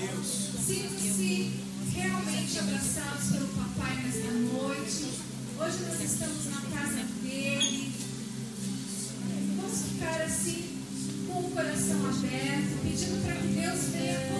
Deus. Sinto-se realmente abraçados pelo Papai nesta noite. Hoje nós estamos na casa dele. Vamos ficar assim, com o coração aberto, pedindo para que Deus venha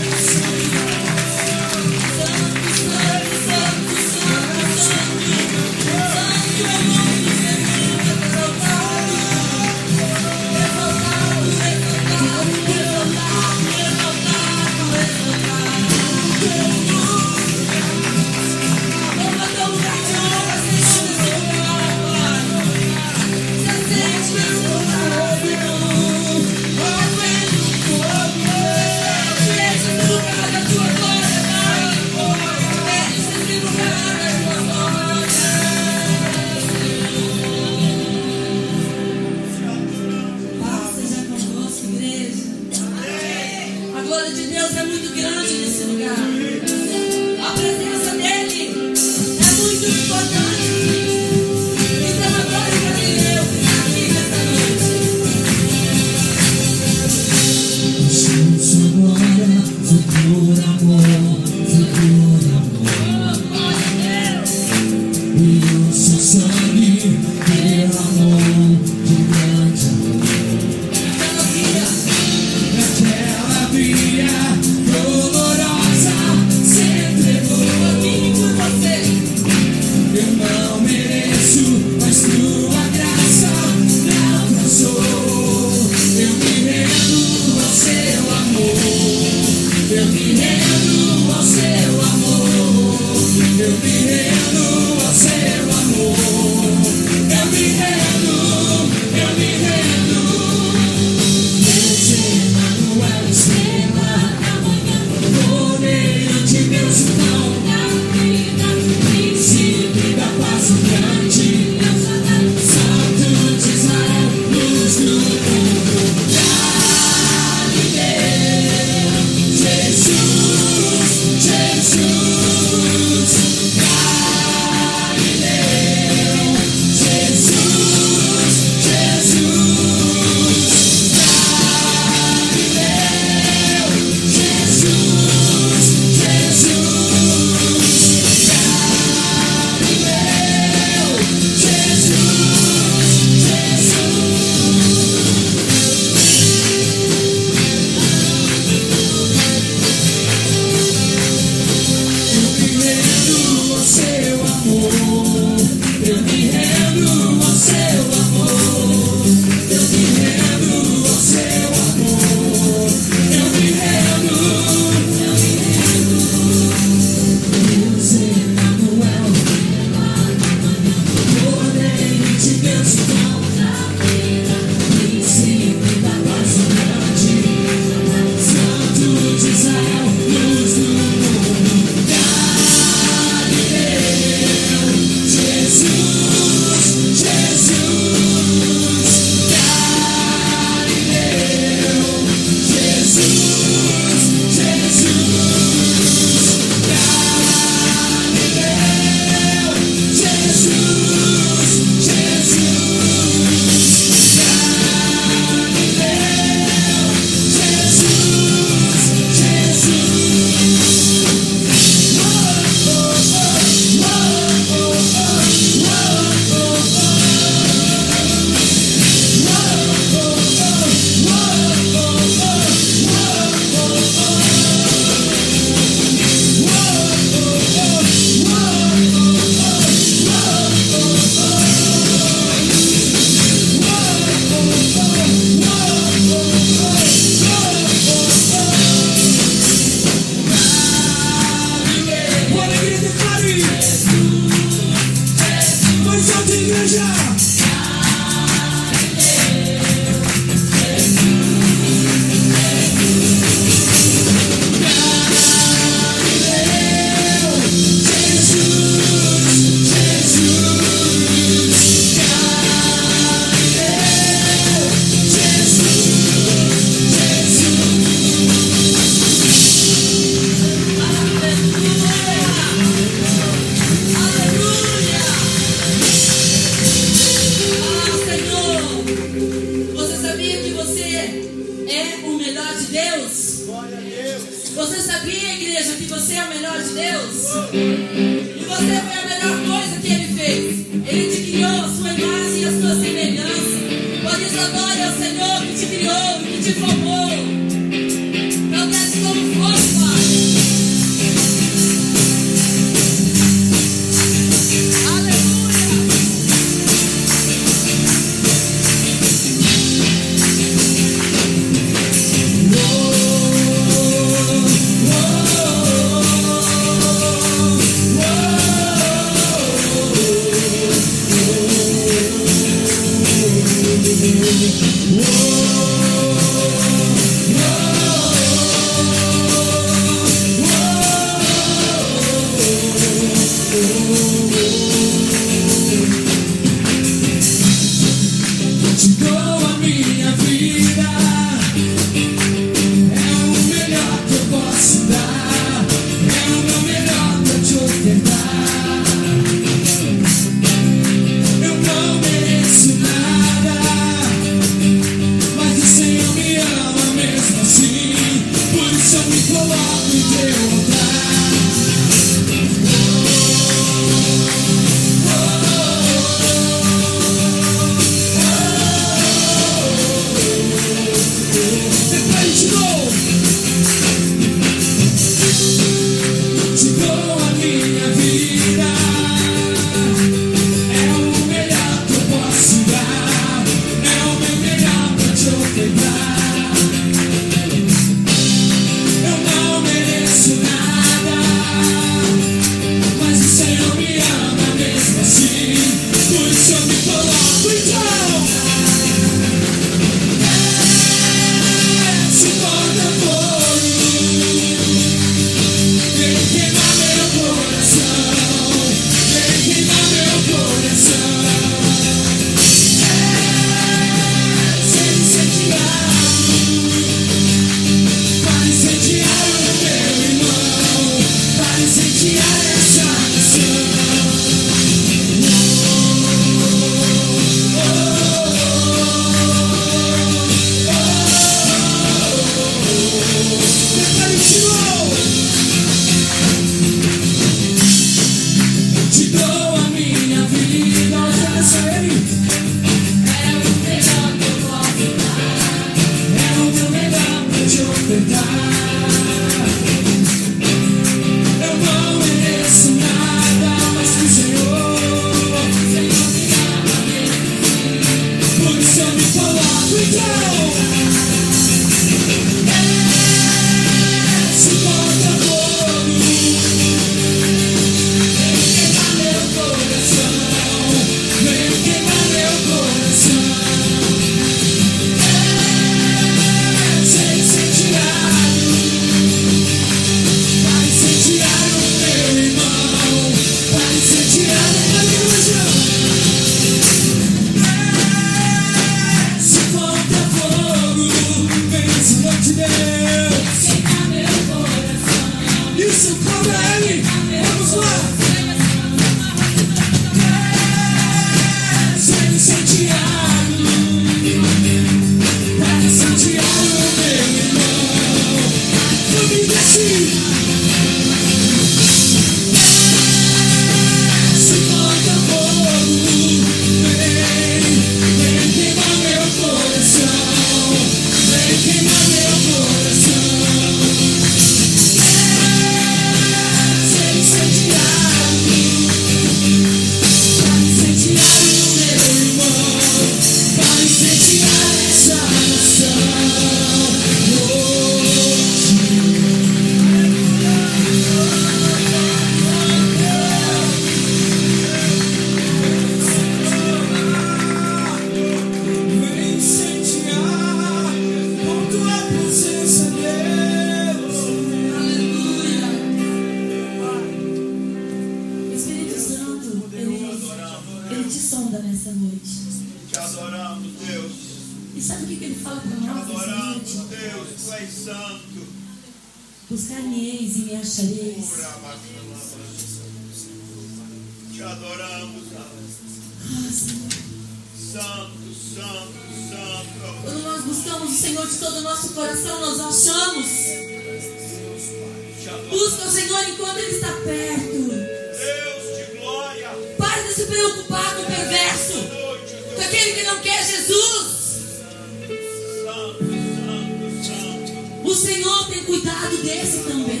cuidado desse também.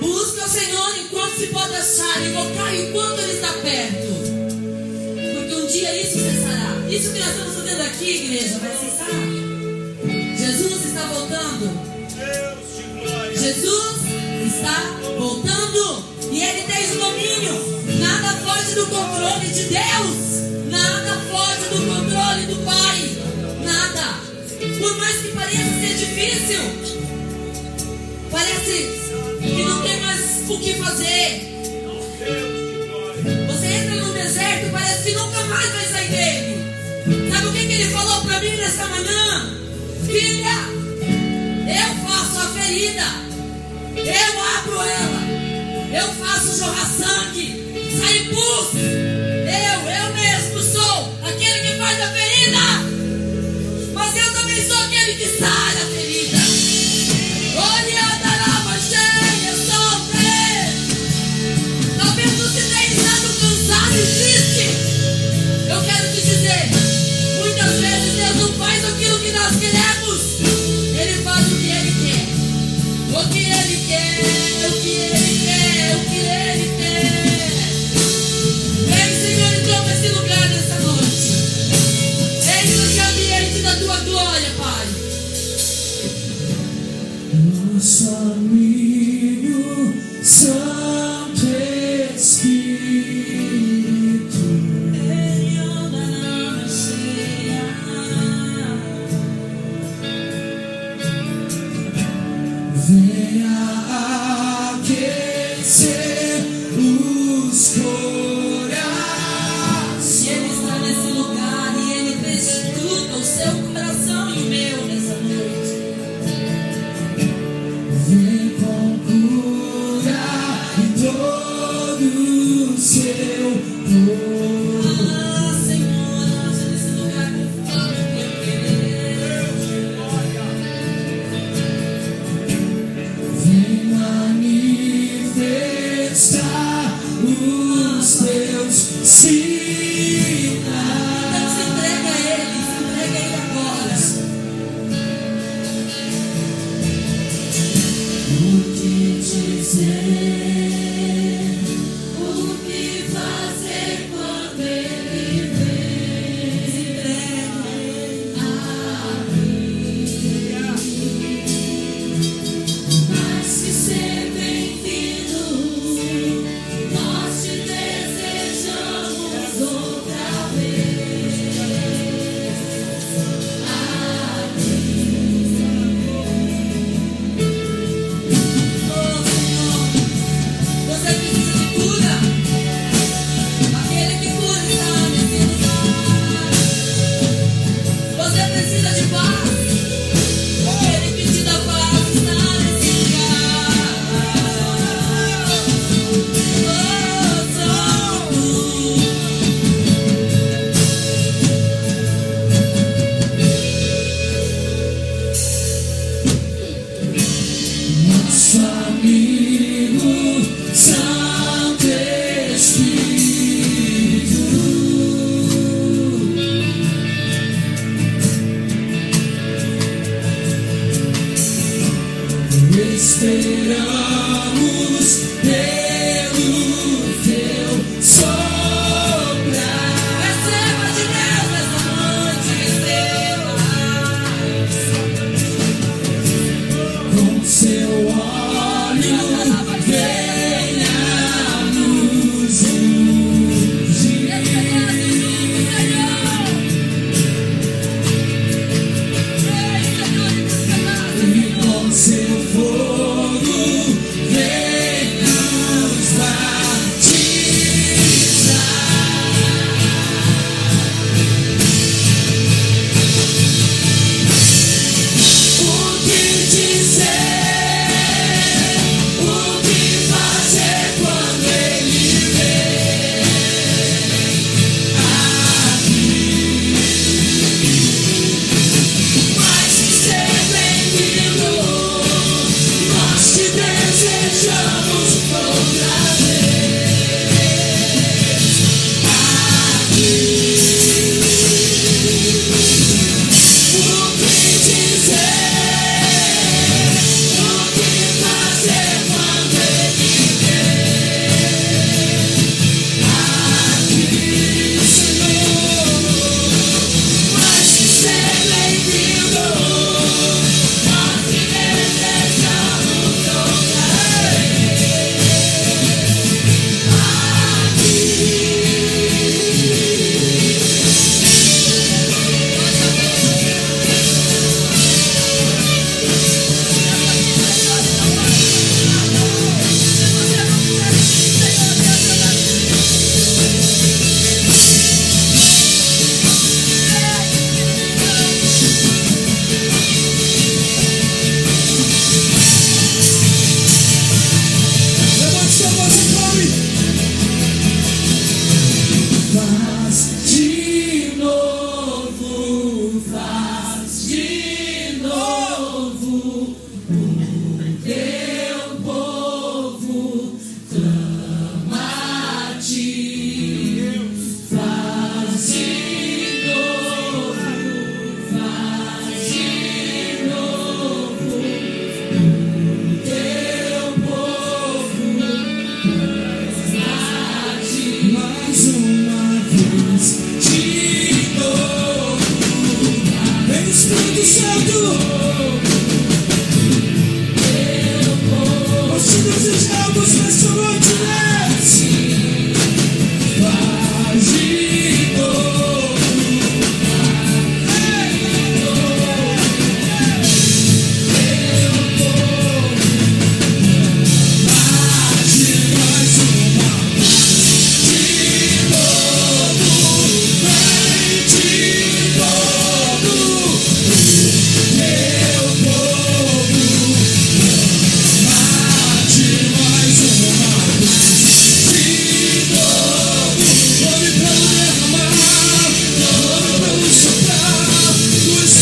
Busca o Senhor enquanto se pode achar, invocar enquanto Ele está perto. Porque um dia isso cessará. Isso que nós estamos fazendo aqui, igreja, vai cessar. Jesus está voltando. Jesus está voltando. E Ele tem o domínio. Nada foge do controle de Deus. Nada foge do controle do controle por mais que pareça ser difícil, parece que não tem mais o que fazer. Você entra no deserto e parece que nunca mais vai sair dele. Sabe o que, que ele falou para mim nessa manhã? Filha, eu faço a ferida, eu abro ela, eu faço jorrar sangue, sai pus.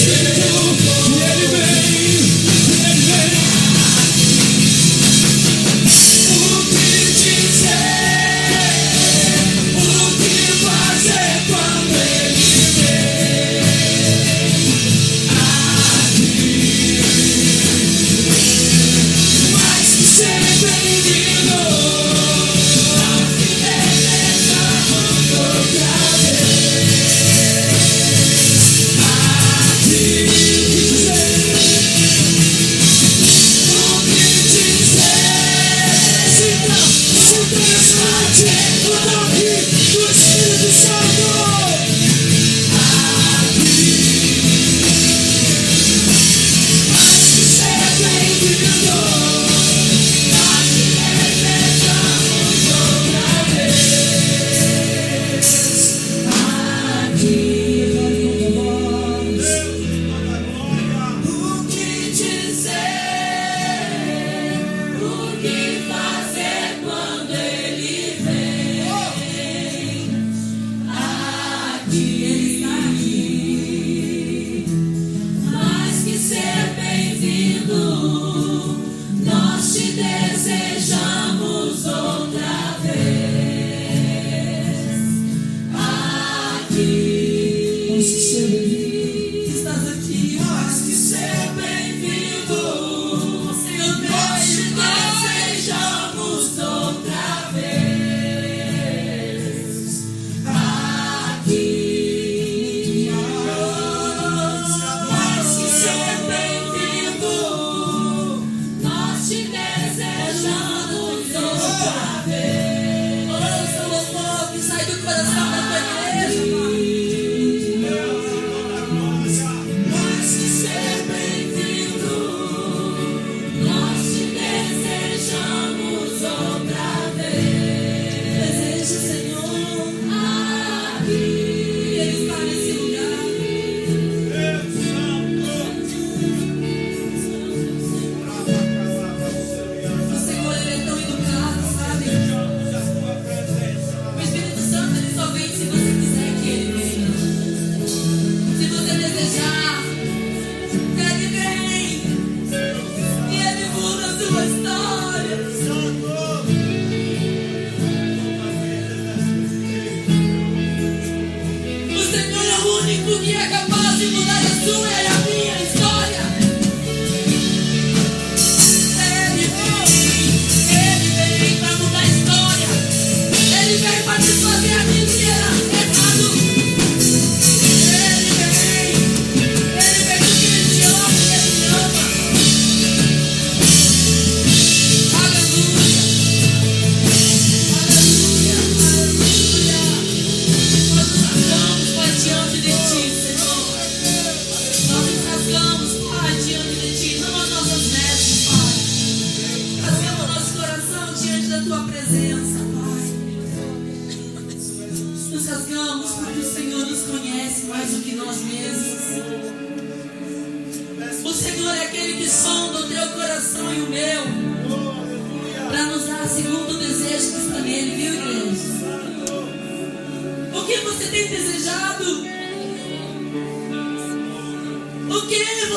Yeah.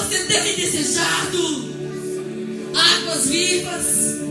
Você tem desejado? Águas vivas.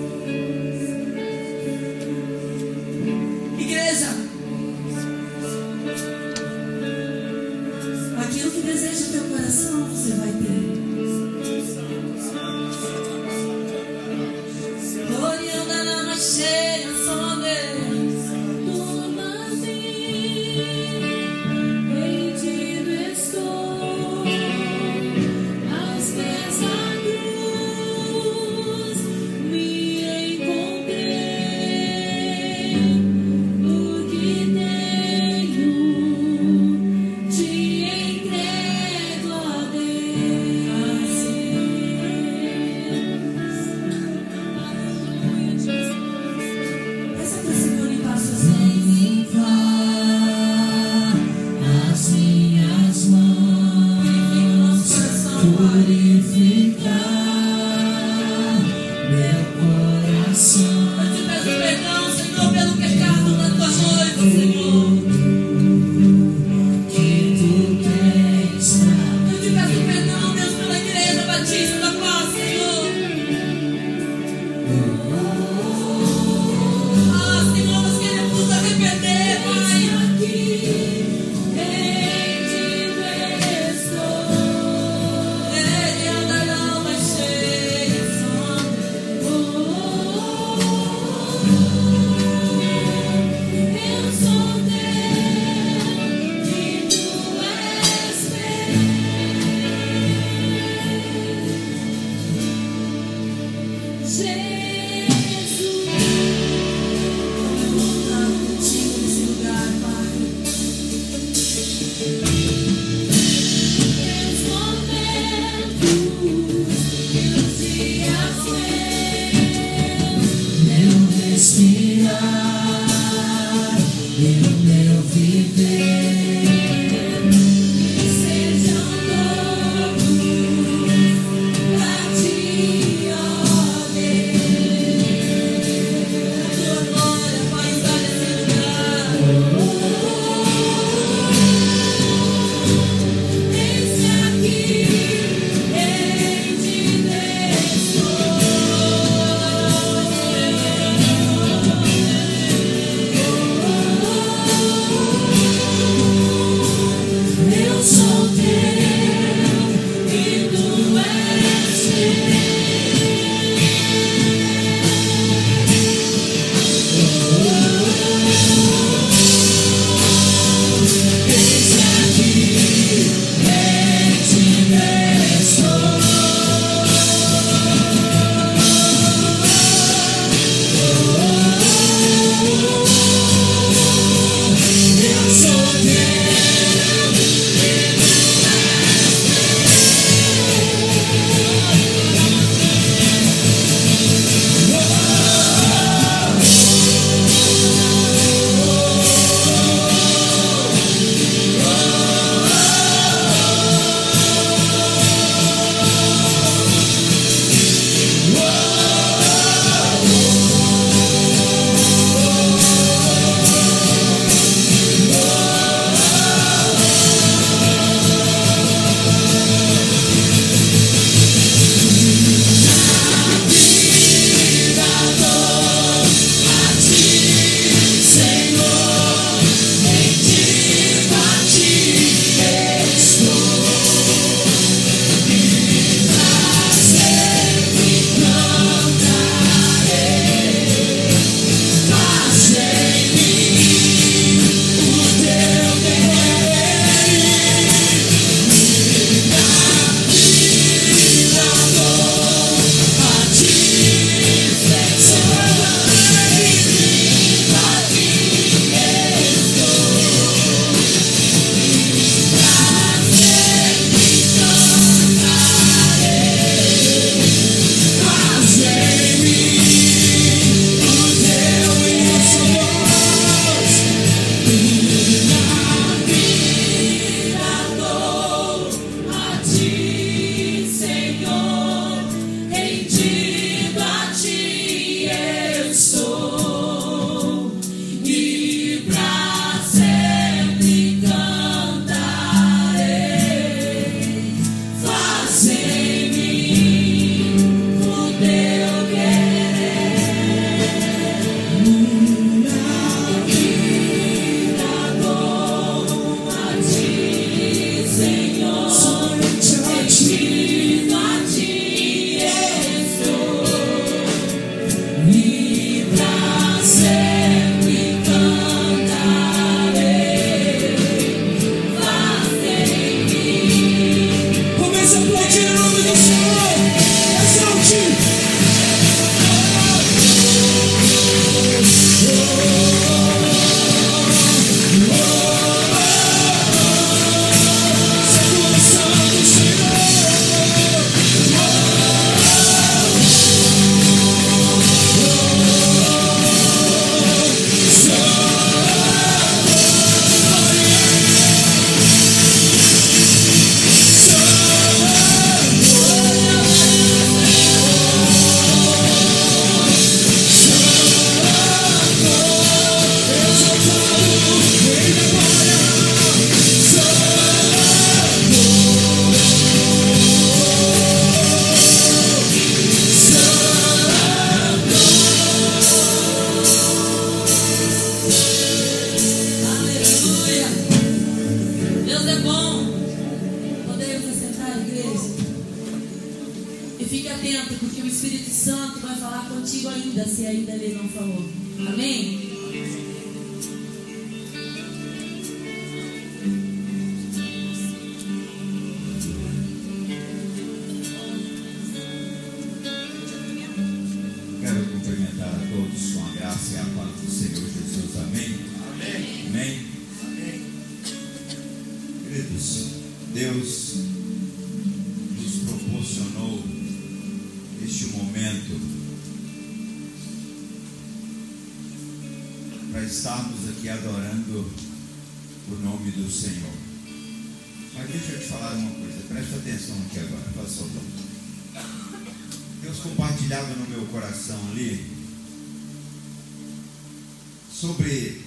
Sobre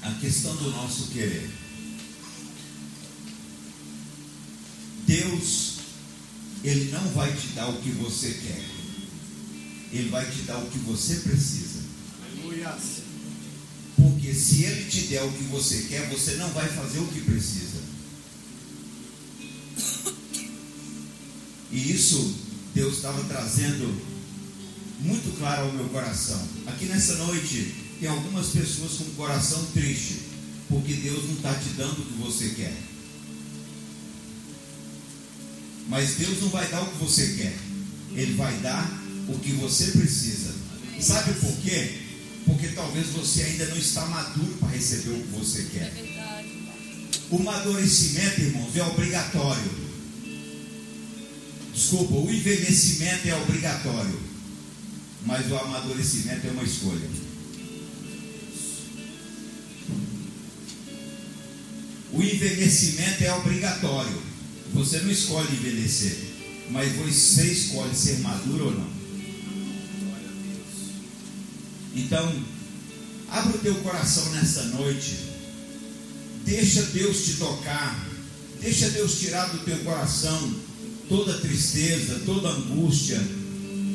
a questão do nosso querer. Deus, Ele não vai te dar o que você quer, Ele vai te dar o que você precisa. Aleluia. Porque se Ele te der o que você quer, você não vai fazer o que precisa. E isso Deus estava trazendo muito claro ao meu coração. Aqui nessa noite tem algumas pessoas com o coração triste, porque Deus não está te dando o que você quer. Mas Deus não vai dar o que você quer, Ele vai dar o que você precisa. Sabe por quê? Porque talvez você ainda não está maduro para receber o que você quer. O amadurecimento, irmãos, é obrigatório. Desculpa, o envelhecimento é obrigatório, mas o amadurecimento é uma escolha. O envelhecimento é obrigatório. Você não escolhe envelhecer, mas você escolhe ser maduro ou não. Então, abra o teu coração nessa noite. Deixa Deus te tocar. Deixa Deus tirar do teu coração toda tristeza, toda angústia.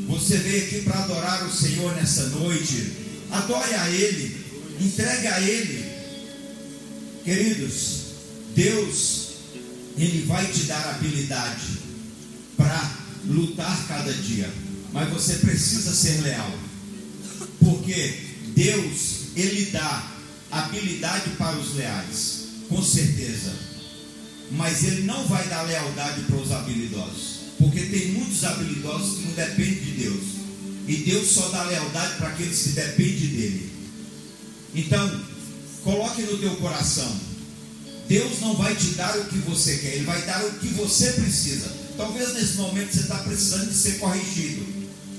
Você veio aqui para adorar o Senhor nessa noite. Adore a Ele, entregue a Ele. Queridos, Deus, Ele vai te dar habilidade para lutar cada dia, mas você precisa ser leal, porque Deus, Ele dá habilidade para os leais, com certeza. Mas ele não vai dar lealdade para os habilidosos, porque tem muitos habilidosos que não dependem de Deus, e Deus só dá lealdade para aqueles que dependem dele. Então, coloque no teu coração: Deus não vai te dar o que você quer, Ele vai dar o que você precisa. Talvez nesse momento você está precisando de ser corrigido,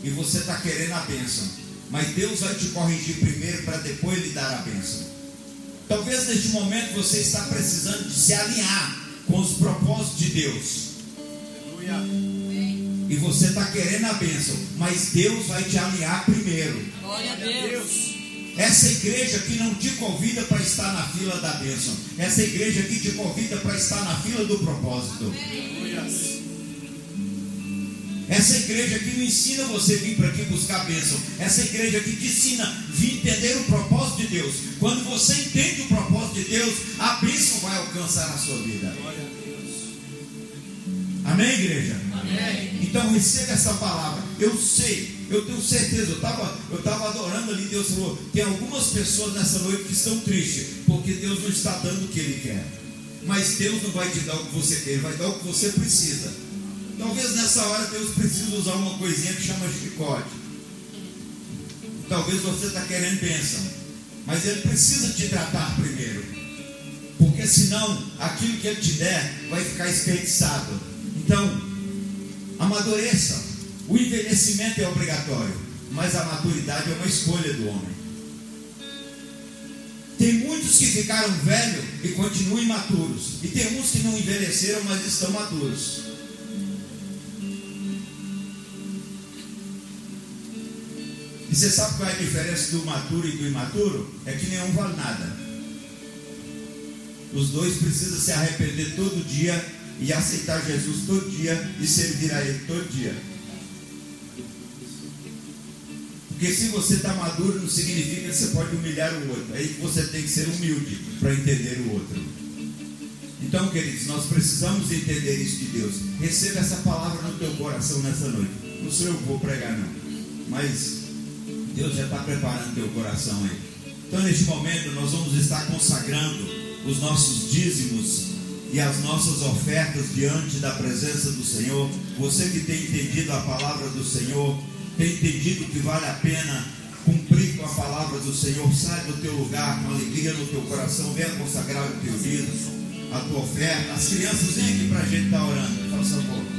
e você está querendo a bênção, mas Deus vai te corrigir primeiro para depois lhe dar a bênção. Talvez neste momento você está precisando de se alinhar com os propósitos de Deus. Aleluia. E você está querendo a bênção, mas Deus vai te alinhar primeiro. Glória a Deus. Essa igreja que não te convida para estar na fila da bênção. Essa igreja que te convida para estar na fila do propósito. Essa igreja que não ensina você a vir para aqui buscar bênção. Essa igreja que te ensina a vir entender o propósito de Deus. Quando você entende o propósito de Deus, a bênção vai alcançar a sua vida. Amém, igreja? Amém. Então receba essa palavra. Eu sei, eu tenho certeza. Eu estava eu tava adorando ali. Deus falou: tem algumas pessoas nessa noite que estão tristes, porque Deus não está dando o que Ele quer. Mas Deus não vai te dar o que você quer, Ele vai dar o que você precisa. Talvez nessa hora Deus precise usar uma coisinha que chama chicote. Talvez você está querendo bênção, mas Ele precisa te tratar primeiro. Porque senão aquilo que Ele te der vai ficar desperdiçado. Então, amadureça. O envelhecimento é obrigatório, mas a maturidade é uma escolha do homem. Tem muitos que ficaram velhos e continuam imaturos. E tem uns que não envelheceram, mas estão maduros. E você sabe qual é a diferença do maturo e do imaturo? É que nenhum vale nada. Os dois precisam se arrepender todo dia e aceitar Jesus todo dia e servir a Ele todo dia. Porque se você está maduro, não significa que você pode humilhar o outro. Aí você tem que ser humilde para entender o outro. Então, queridos, nós precisamos entender isso de Deus. Receba essa palavra no teu coração nessa noite. não sou eu que vou pregar, não. Mas Deus já está preparando teu coração aí. Então, neste momento, nós vamos estar consagrando os nossos dízimos e as nossas ofertas diante da presença do Senhor. Você que tem entendido a palavra do Senhor, tem entendido que vale a pena cumprir com a palavra do Senhor, sai do teu lugar com alegria no teu coração, venha consagrar o teu vida, a tua oferta. As crianças vêm aqui para a gente estar orando, por favor. Aleluia.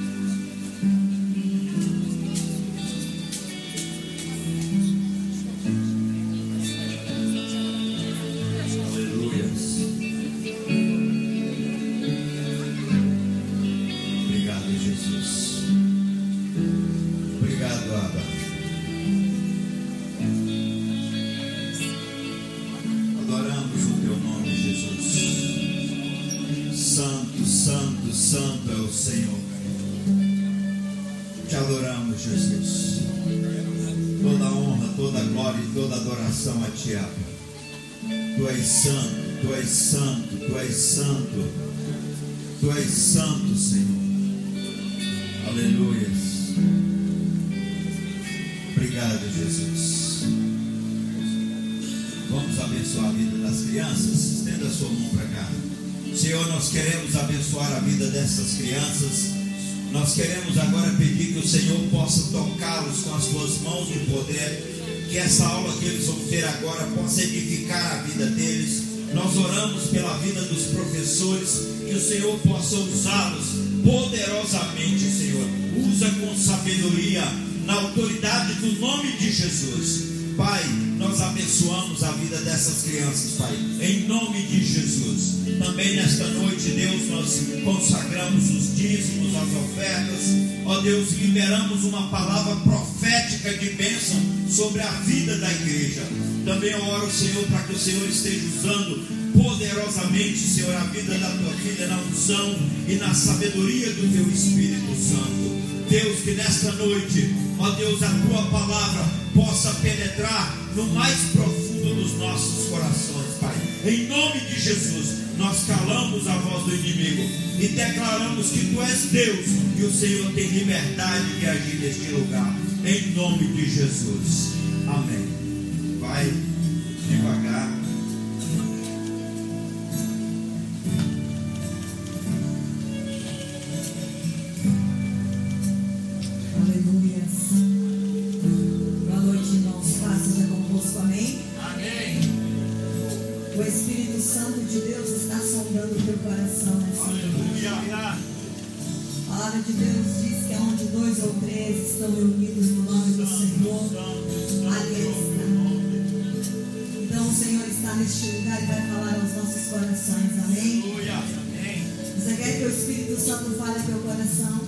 Tu és santo, Senhor. Aleluia. Obrigado, Jesus. Vamos abençoar a vida das crianças. Estenda a sua mão para cá. Senhor, nós queremos abençoar a vida dessas crianças. Nós queremos agora pedir que o Senhor possa tocá-los com as suas mãos de poder. Que essa aula que eles vão ter agora possa edificar a vida deles. Nós oramos pela vida dos professores, que o Senhor possa usá-los poderosamente, Senhor. Usa com sabedoria, na autoridade do nome de Jesus. Pai, nós abençoamos a vida dessas crianças, Pai, em nome de Jesus. Também nesta noite, Deus, nós consagramos os dízimos, as ofertas. Ó Deus, liberamos uma palavra profética de bênção sobre a vida da igreja. Também oro, Senhor, para que o Senhor esteja usando poderosamente, Senhor, a vida da tua filha na unção e na sabedoria do teu Espírito Santo. Deus, que nesta noite, ó Deus, a tua palavra possa penetrar no mais profundo dos nossos corações, Pai. Em nome de Jesus, nós calamos a voz do inimigo e declaramos que tu és Deus e o Senhor tem liberdade de agir neste lugar. Em nome de Jesus. Amém. Vai devagar. De Deus está sondando o teu coração nessa noite. A palavra de Deus diz que onde dois ou três estão reunidos no nome do Senhor, ali Ele está. Então o Senhor está neste lugar e vai falar aos nossos corações. Amém. Você quer que o Espírito Santo fale ao teu coração?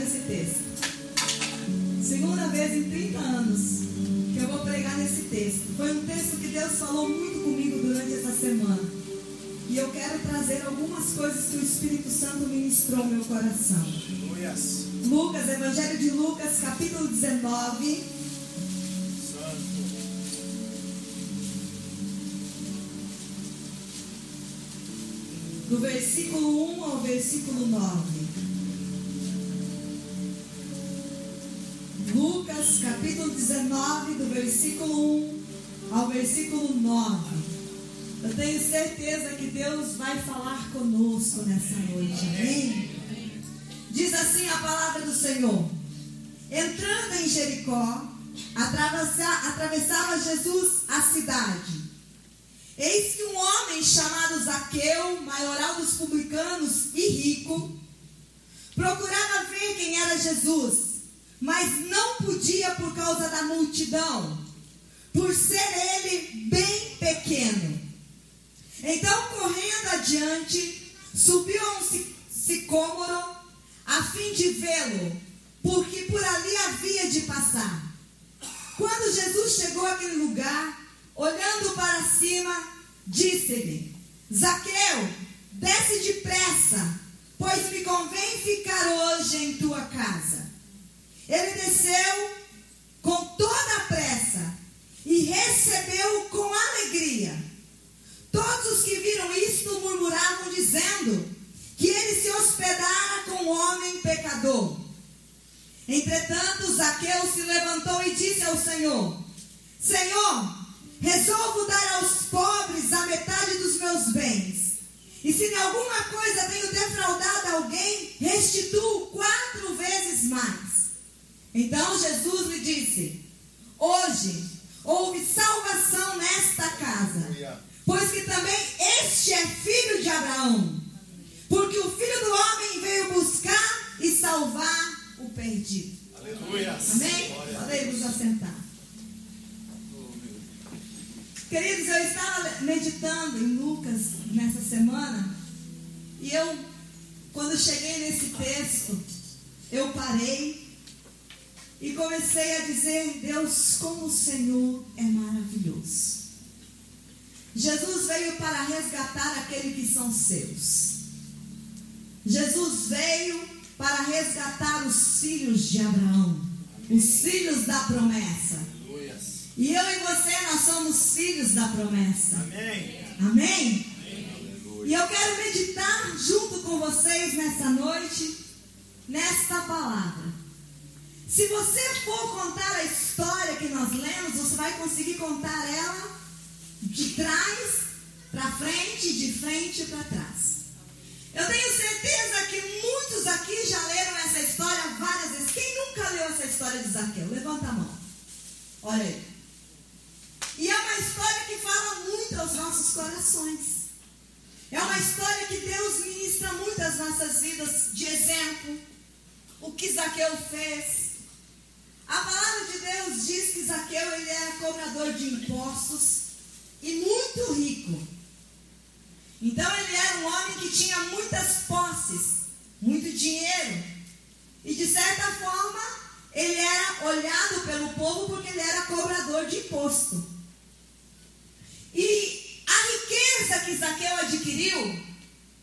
Nesse texto. Segunda vez em 30 anos que eu vou pregar nesse texto. Foi um texto que Deus falou muito comigo durante essa semana. E eu quero trazer algumas coisas que o Espírito Santo ministrou ao meu coração. Lucas, Evangelho de Lucas, capítulo 19. Santo. do versículo 1 ao versículo 9. Lucas, capítulo 19, do versículo 1 ao versículo 9. Eu tenho certeza que Deus vai falar conosco nessa noite. Amém? Diz assim a palavra do Senhor: Entrando em Jericó, atravessa- atravessava Jesus a cidade. Eis que um homem chamado Zaqueu, maioral dos publicanos e rico, procurava ver quem era Jesus, mas não podia por causa da multidão, por ser ele bem pequeno. Então, correndo adiante, subiu a um sicômoro a fim de vê-lo, porque por ali havia de passar. Quando Jesus chegou àquele lugar, olhando para cima, disse-lhe: Zaqueu, desce depressa, pois me convém ficar hoje em tua casa. Ele desceu com toda a pressa e recebeu com alegria. Todos os que viram isto murmuravam, dizendo que ele se hospedara com um homem pecador. Entretanto, Zaqueu se levantou e disse ao Senhor: Senhor, resolvo dar aos pobres a metade dos meus bens. E se em alguma coisa tenho defraudado alguém, restituo quatro vezes mais. Então Jesus lhe disse: Hoje houve salvação nesta casa, Aleluia. pois que também este é filho de Abraão. Porque o filho do homem veio buscar e salvar o perdido. Aleluias. Amém? Podemos assentar. Queridos, eu estava meditando em Lucas nessa semana e eu, quando cheguei nesse texto, eu parei e comecei a dizer: Deus, como o Senhor é maravilhoso. Jesus veio para resgatar aquele que são seus. Jesus veio para resgatar os filhos de Abraão, os filhos da promessa. E eu e você, nós somos filhos da promessa. Amém. Amém? E eu quero meditar junto com vocês nessa noite, nesta palavra. Se você for contar a história que nós lemos, você vai conseguir contar ela de trás para frente, de frente para trás. Eu tenho certeza que muitos aqui já leram essa história várias vezes. Quem nunca leu essa história de Zaqueu? Levanta a mão. Olha aí. E é uma história que fala muito aos nossos corações. É uma história que Deus ministra muito às nossas vidas de exemplo. O que Zaqueu fez. A palavra de Deus diz que Zaqueu ele era cobrador de impostos e muito rico. Então ele era um homem que tinha muitas posses, muito dinheiro. E de certa forma, ele era olhado pelo povo porque ele era cobrador de imposto. E a riqueza que Zaqueu adquiriu,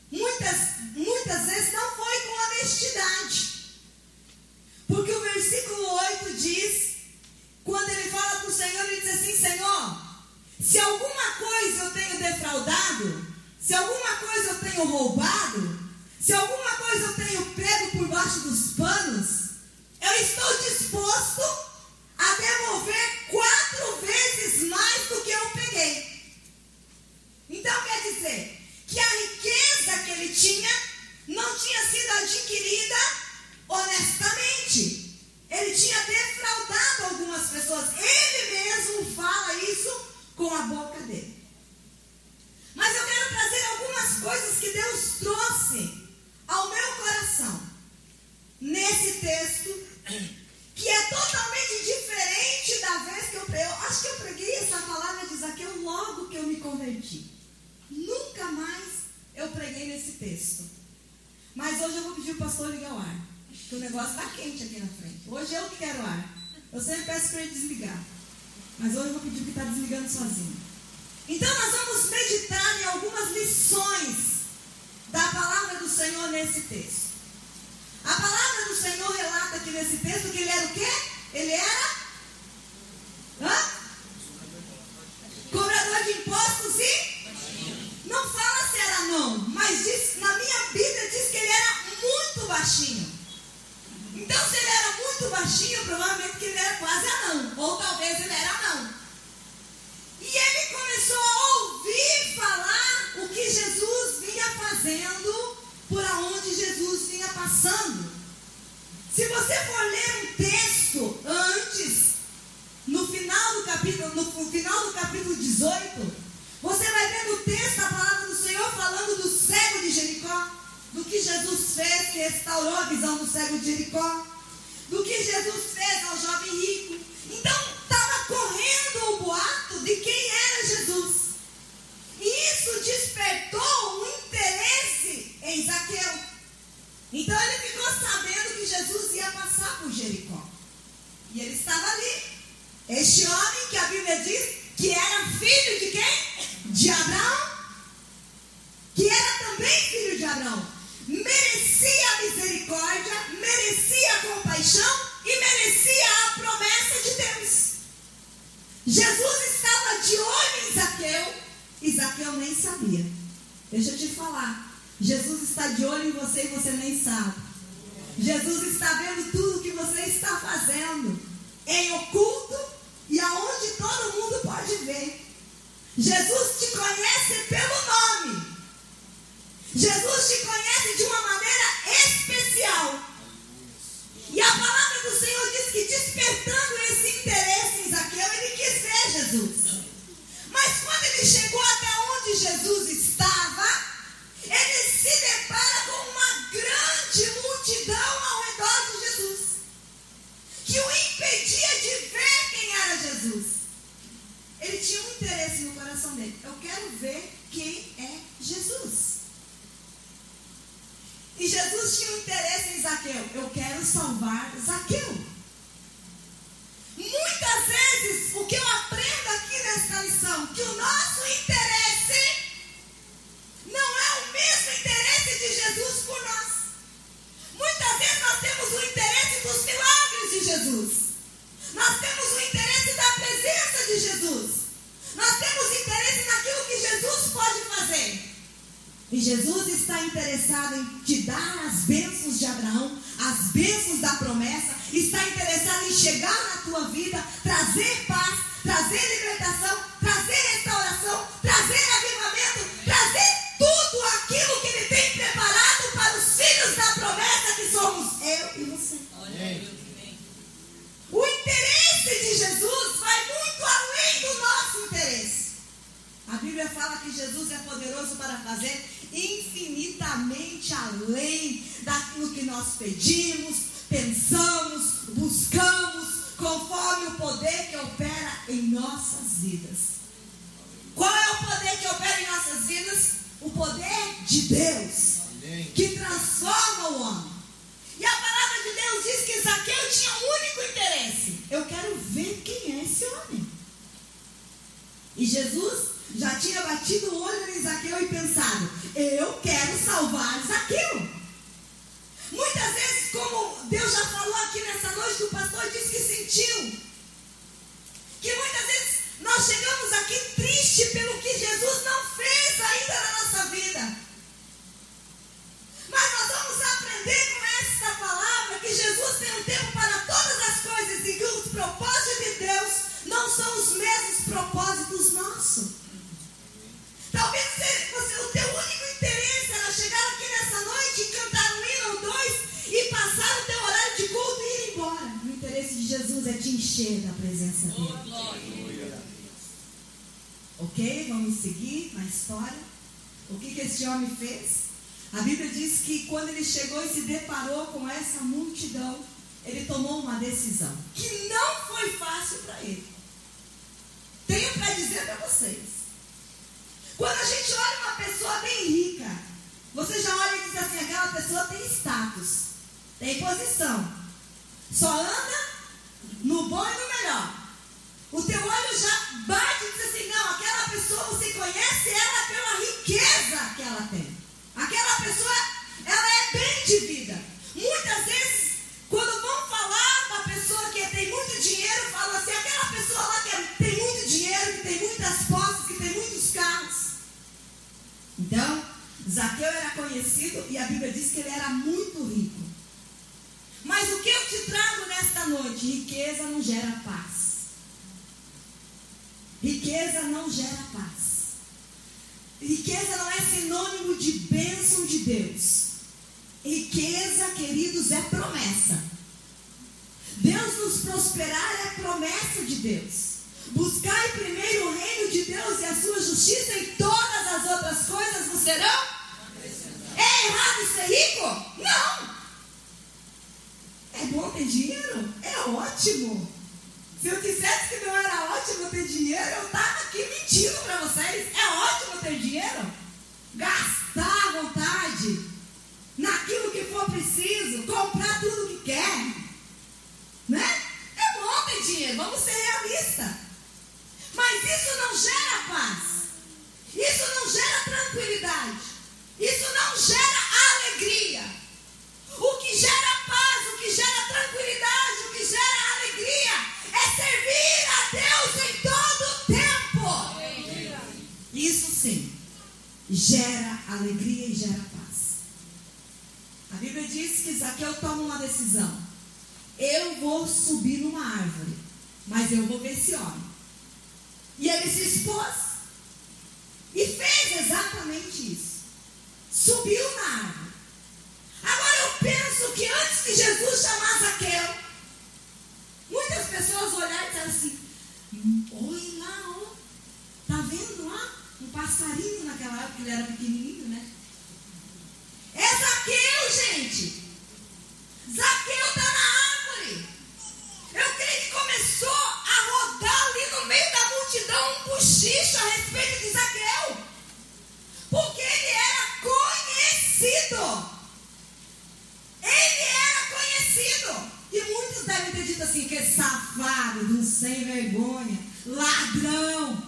muitas, muitas vezes não foi com honestidade. Porque o versículo 8 diz, quando ele fala com o Senhor, ele diz assim: Senhor, se alguma coisa eu tenho defraudado, se alguma coisa eu tenho roubado, se alguma coisa eu tenho pego por baixo dos panos, eu estou disposto a devolver quatro vezes mais do que eu peguei. Então quer dizer que a riqueza que ele tinha não tinha sido adquirida honestamente. Ele tinha defraudado algumas pessoas. Ele mesmo fala isso com a boca dele. Mas eu quero trazer algumas coisas que Deus trouxe ao meu coração nesse texto, que é totalmente diferente da vez que eu preguei. Eu acho que eu preguei essa palavra de Zaqueu logo que eu me converti. Nunca mais eu preguei nesse texto. Mas hoje eu vou pedir o pastor ligar o ar. Que o negócio está quente aqui na frente. Hoje eu que quero ar. Eu sempre peço para ele desligar. Mas hoje eu vou pedir que está desligando sozinho. Então nós vamos meditar em algumas lições da palavra do Senhor nesse texto. A palavra do Senhor relata aqui nesse texto que ele era o quê? Ele era? Hã? Cobrador de impostos e? Não fala se era não, mas diz, na minha Bíblia diz que ele era muito baixinho. Então, se ele era muito baixinho, provavelmente que ele era quase anão. Ou talvez ele era anão. E ele começou a ouvir falar o que Jesus vinha fazendo por aonde Jesus vinha passando. Se você for ler um texto antes, no final do capítulo, no final do capítulo 18, você vai ver no texto a palavra do Senhor falando do cego de Jericó, do que Jesus fez, que restaurou a visão do cego de Jericó, do que Jesus fez ao jovem rico. Então estava correndo o boato de quem era Jesus. E isso despertou um interesse em Zaqueu. Então ele ficou sabendo que Jesus ia passar por Jericó. E ele estava ali. Este homem que a Bíblia diz que era filho de quem? De Abraão. Que era também filho de Abraão. Merecia a misericórdia, merecia a compaixão e merecia a promessa de Deus. Jesus estava de olho em Zaqueu e Zaqueu nem sabia. Deixa eu te falar. Jesus está de olho em você e você nem sabe. Jesus está vendo tudo que você está fazendo em oculto e aonde todo mundo pode ver. Jesus te conhece pelo nome. Jesus te conhece de uma maneira especial. E a palavra do Senhor diz que despertando esse interesse em Zaqueu, ele quis ver Jesus. Mas quando ele chegou Buscai primeiro o reino de Deus e a sua justiça e todas as outras coisas vos serão. É errado ser rico? Não. É bom ter dinheiro? É ótimo. Se eu dissesse que não era ótimo ter dinheiro, eu estava aqui mentindo para vocês. É ótimo ter dinheiro. Gastar à vontade. Naquilo que for preciso. Comprar tudo que quer. Né? É bom ter dinheiro. Vamos ser realistas. Mas isso não gera paz. Isso não gera tranquilidade. Isso não gera alegria. O que gera paz, o que gera tranquilidade, o que gera alegria é servir a Deus em todo tempo. Isso sim, gera alegria e gera paz. A Bíblia diz que Zaqueu toma uma decisão. Eu vou subir numa árvore, mas eu vou ver esse homem. E ele se expôs. E fez exatamente isso. Subiu na árvore. Agora eu penso que antes que Jesus chamasse Zaqueu, muitas pessoas olharam e disseram assim: "Hum, Olha lá, ó, tá vendo lá? Um passarinho naquela época, ele era pequenininho, né? É Zaqueu, gente. Zaqueu está na árvore. Eu creio que começou a rodar ali no meio da multidão um bochicho a respeito de Zaqueu. Porque ele era conhecido. Ele era conhecido. E muitos devem ter dito assim: que safado, de um sem vergonha, ladrão,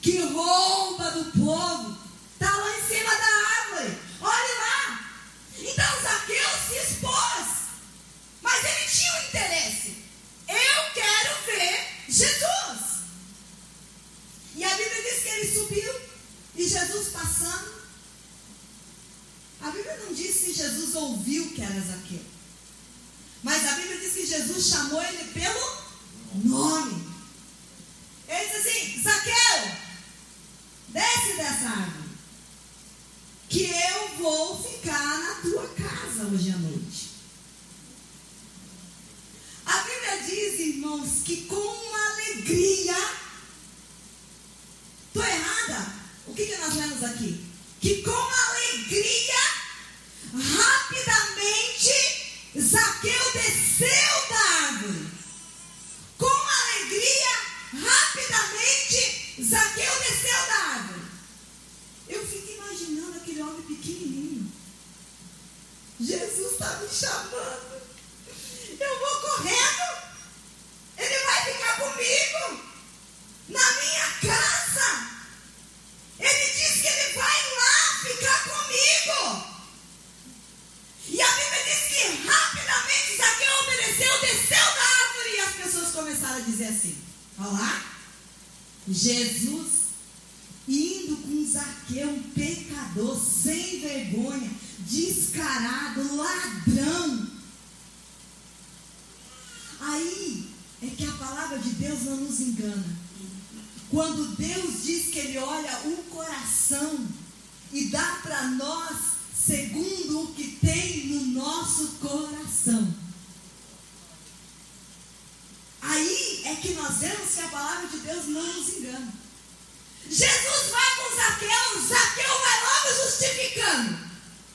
que rouba do povo. Está lá em cima da árvore. Olhe lá. Então Zaqueu se expôs. Mas ele tinha um interesse. Eu quero ver Jesus. E a Bíblia diz que ele subiu e Jesus passando. A Bíblia não diz se Jesus ouviu que era Zaqueu. Mas a Bíblia diz que Jesus chamou ele pelo nome. Ele disse assim: Zaqueu, desce dessa árvore. Que eu vou ficar na tua casa hoje à noite. A Bíblia diz, irmãos, que com alegria. Estou errada? O que, que nós lemos aqui? Que com alegria, rapidamente, Zaqueu desceu da árvore. Com alegria, rapidamente, Zaqueu desceu da árvore. Eu fico imaginando aquele homem pequenininho. Jesus está me chamando. Eu vou correndo. Ele vai ficar comigo. Na minha casa. Ele disse que ele vai lá ficar comigo. E a Bíblia diz que rapidamente Zaqueu obedeceu, desceu da árvore e as pessoas começaram a dizer assim: Olha lá, Jesus indo com Zaqueu, um pecador, sem vergonha, descarado, ladrão. Aí é que a palavra de Deus não nos engana. Quando Deus diz que Ele olha o coração e dá para nós segundo o que tem no nosso coração. Aí é que nós vemos que a palavra de Deus não nos engana. Jesus vai com Zaqueu, Zaqueu vai logo justificando.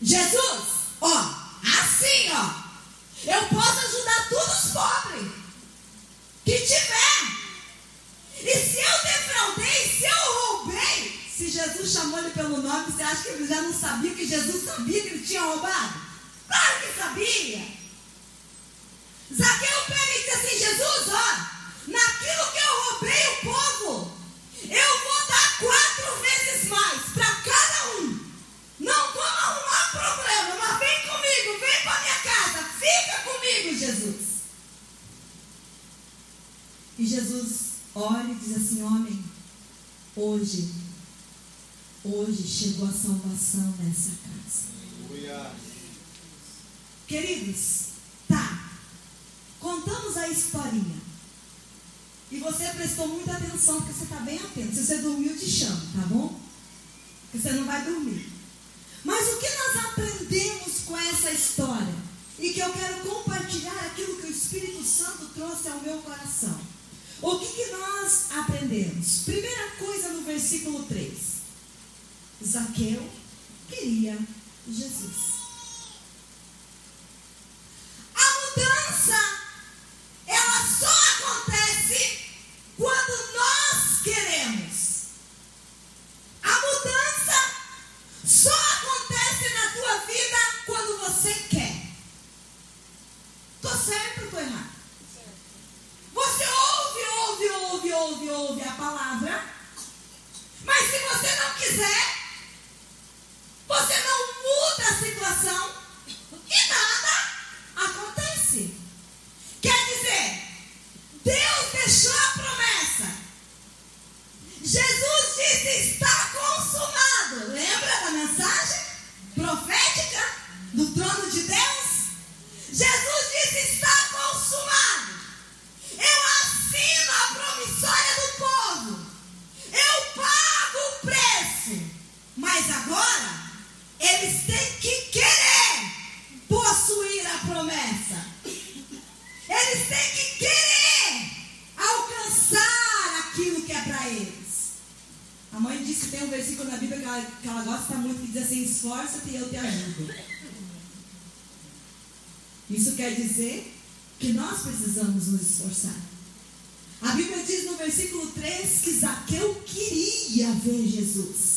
Jesus, ó, assim, ó, eu posso Jesus chamou ele pelo nome, você acha que ele já não sabia que Jesus sabia que ele tinha roubado? Claro que sabia! Zaqueu pega e assim: Jesus, ó, naquilo que eu roubei o povo, eu vou dar quatro vezes mais para cada um. Não vou arrumar problema, mas vem comigo, vem para minha casa, fica comigo, Jesus. E Jesus olha e diz assim: Homem, hoje Hoje chegou a salvação nessa casa. Aleluia. Queridos, tá. Contamos a historinha. E você prestou muita atenção, porque você está bem atento. Se você dormiu, te chamo, tá bom? Porque você não vai dormir. Mas o que nós aprendemos com essa história? E que eu quero compartilhar aquilo que o Espírito Santo trouxe ao meu coração. O que, que nós aprendemos? Primeira coisa no versículo 3. Zaqueu queria Jesus. Sitz.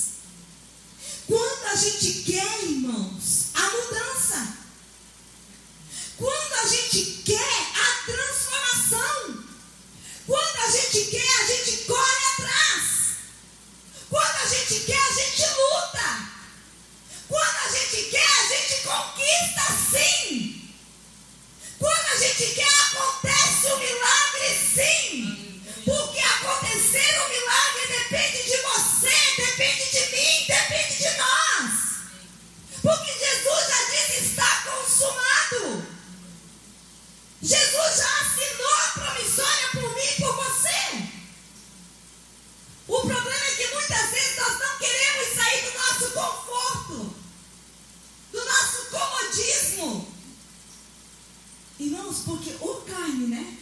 irmãos, porque o carne, né?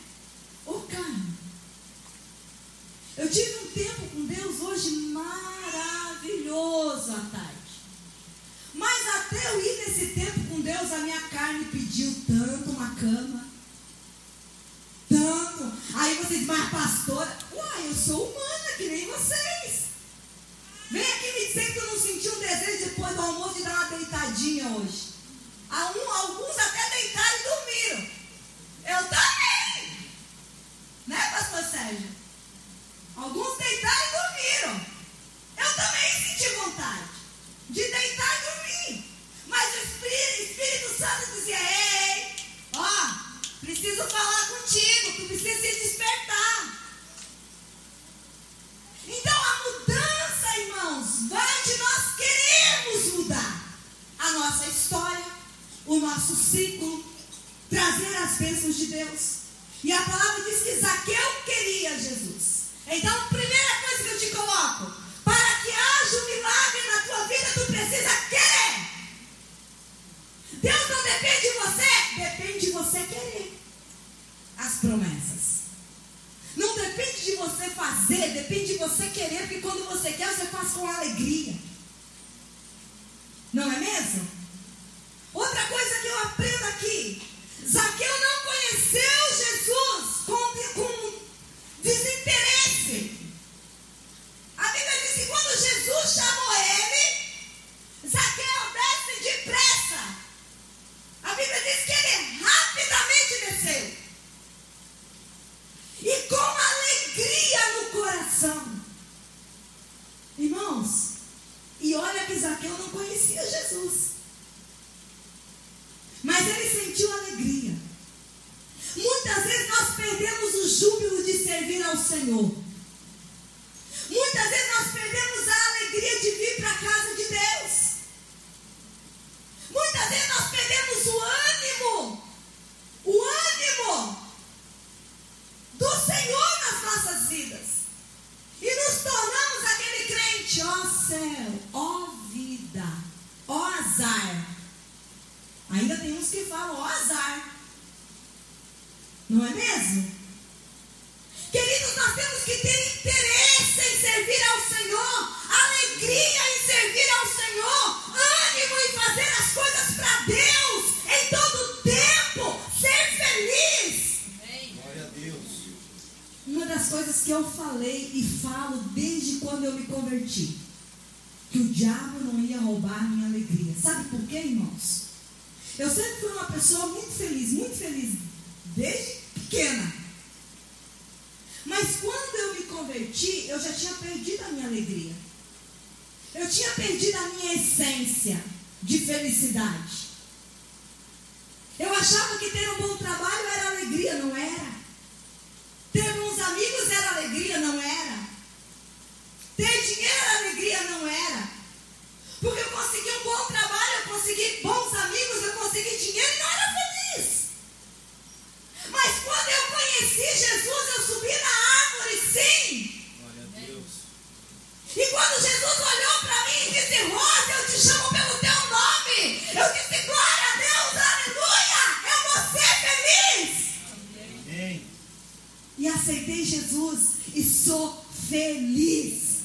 sou feliz.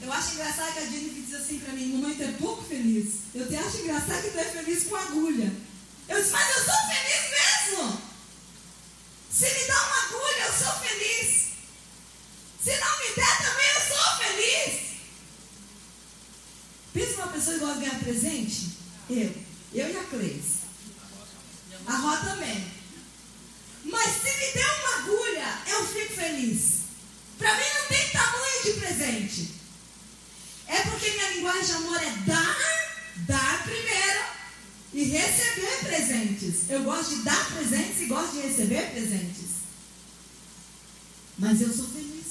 Eu acho engraçado que a Jennifer diz assim para mim, mamãe, tu é pouco feliz. Eu te acho engraçado que tu é feliz com agulha. Eu disse, mas eu sou feliz mesmo. Se me dá uma agulha, eu sou feliz. Se não me der também, eu sou feliz. Pensa uma pessoa que gosta de ganhar presente? Eu. mas eu sou feliz.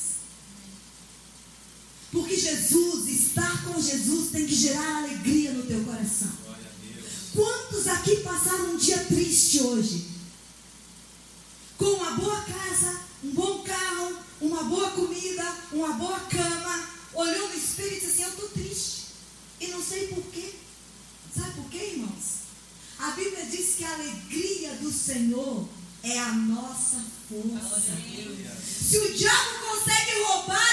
Porque Jesus, estar com Jesus tem que gerar alegria no teu coração. Quantos aqui passaram um dia triste hoje? Com uma boa casa, um bom carro, uma boa comida, uma boa cama, olhou no espírito e disse assim: Eu estou triste. E não sei porquê. Sabe por quê, irmãos? A Bíblia diz que a alegria do Senhor é a nossa se o diabo consegue roubar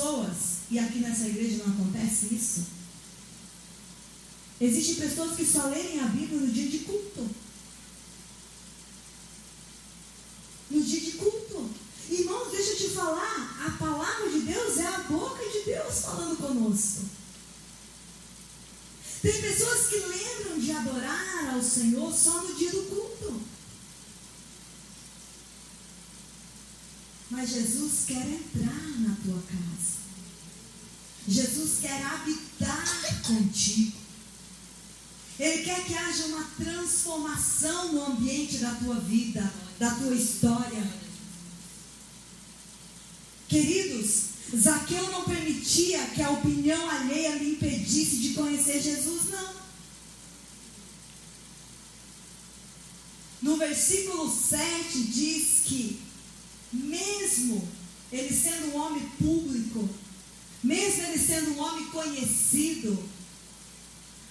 pessoas, e aqui nessa igreja não acontece isso. Existem pessoas que só leem a Bíblia no dia de culto. No dia de culto. Irmãos, deixa eu te falar, a palavra de Deus é a boca de Deus falando conosco. Tem pessoas que lembram de adorar ao Senhor só no dia do culto. Mas Jesus quer entrar na tua casa. Jesus quer habitar contigo. Ele quer que haja uma transformação no ambiente da tua vida, da tua história. Queridos, Zaqueu não permitia que a opinião alheia lhe impedisse de conhecer Jesus, não. No versículo 7 diz que, mesmo ele sendo um homem público, mesmo ele sendo um homem conhecido,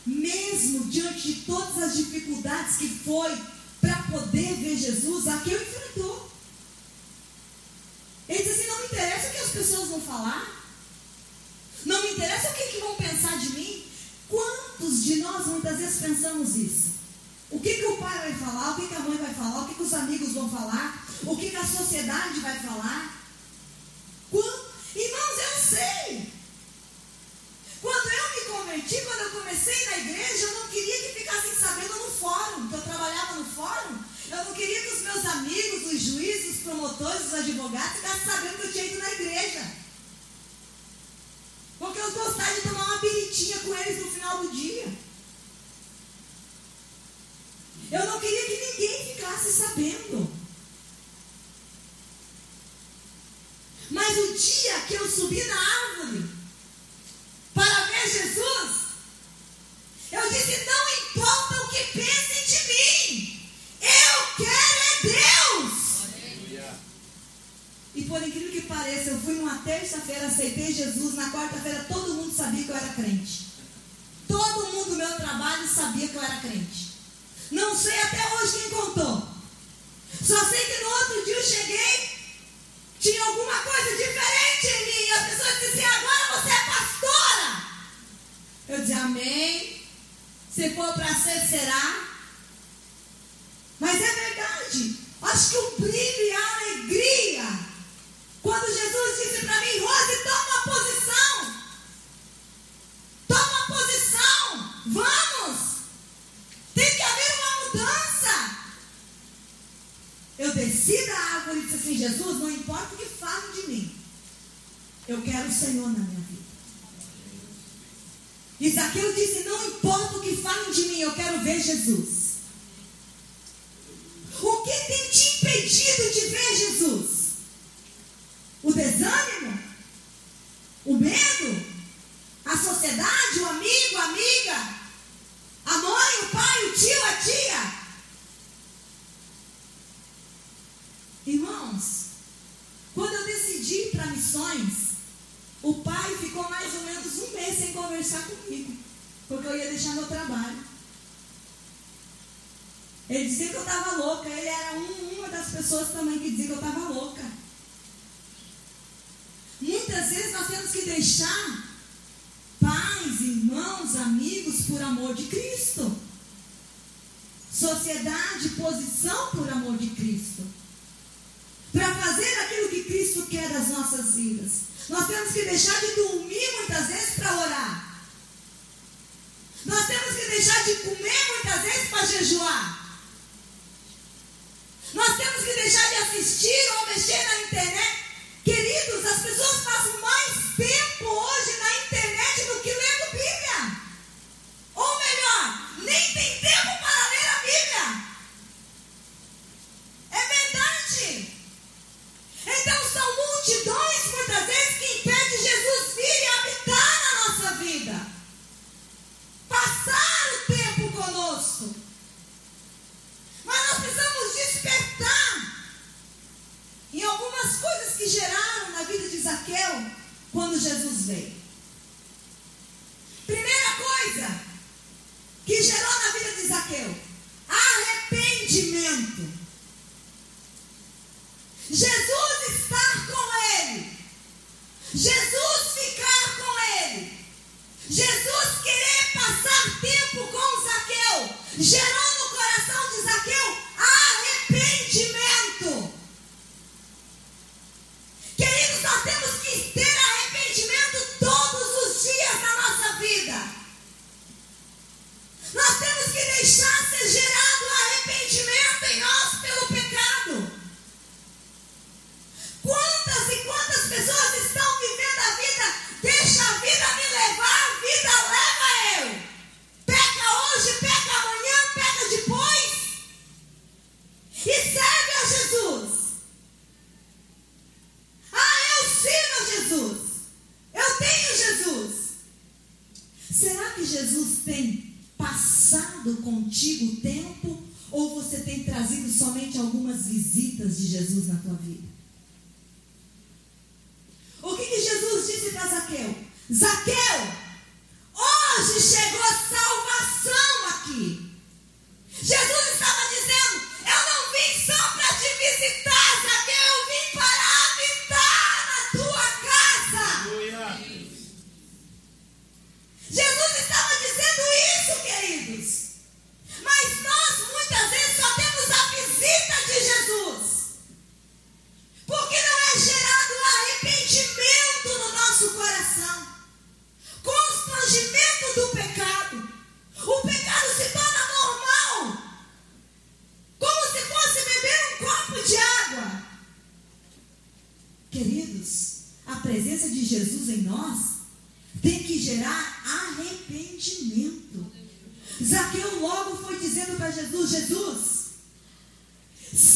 mesmo diante de todas as dificuldades que foi para poder ver Jesus, Zaqueu enfrentou. Ele disse assim: não me interessa o que as pessoas vão falar, não me interessa o que, que vão pensar de mim. Quantos de nós muitas vezes pensamos isso? O que, que o pai vai falar, o que, que a mãe vai falar, o que, que os amigos vão falar, o que, que a sociedade vai falar? Quanto? Irmãos, eu sei. Quando eu me converti, quando eu comecei na igreja, eu não queria que ficassem sabendo no fórum, que eu trabalhava no fórum. Eu não queria que os meus amigos, os juízes, os promotores, os advogados ficassem sabendo que eu tinha ido na igreja. Porque eu gostava de tomar uma biritinha com eles no final do dia. Eu não queria que ninguém ficasse sabendo. Mas o dia que eu subi na árvore para ver Jesus, eu disse: não importa o que pensem de mim, eu quero é Deus. E por incrível que pareça, eu fui numa terça-feira, aceitei Jesus, na quarta-feira todo mundo sabia que eu era crente. Todo mundo do meu trabalho sabia que eu era crente. Não sei até hoje quem contou. Só sei que no outro dia eu cheguei, tinha alguma coisa diferente em mim. As pessoas diziam, agora você é pastora. Eu dizia, amém. Se for para ser, será. Mas é verdade. Acho que o brilho e a alegria. Quando Jesus disse para mim, Rose, toma uma posição. Toma uma posição. Vamos. Eu desci da árvore e disse assim: Jesus, não importa o que falem de mim, eu quero o Senhor na minha vida. E Zaqueu disse: Não importa o que falem de mim, eu quero ver Jesus. O que tem te impedido de ver Jesus? O desânimo? O medo? A sociedade? O amigo? A amiga? A mãe? O pai? O tio? A tia? Irmãos, quando eu decidi ir para missões, o pai ficou mais ou menos um mês sem conversar comigo, porque eu ia deixar meu trabalho. Ele dizia que eu estava louca, ele era um, uma das pessoas também que dizia que eu estava louca. Muitas vezes nós temos que deixar pais, irmãos, amigos por amor de Cristo. Sociedade, posição por amor de Cristo para fazer aquilo que Cristo quer das nossas vidas. Nós temos que deixar de dormir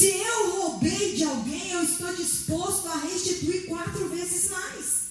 Se eu roubei de alguém, eu estou disposto a restituir quatro vezes mais.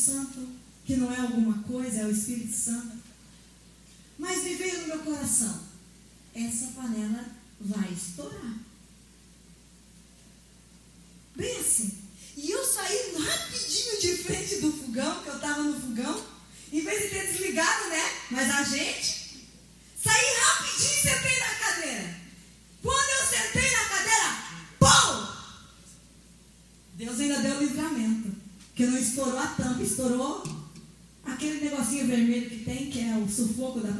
Santo, que não é alguma coisa, é o Espírito Santo. sufoco da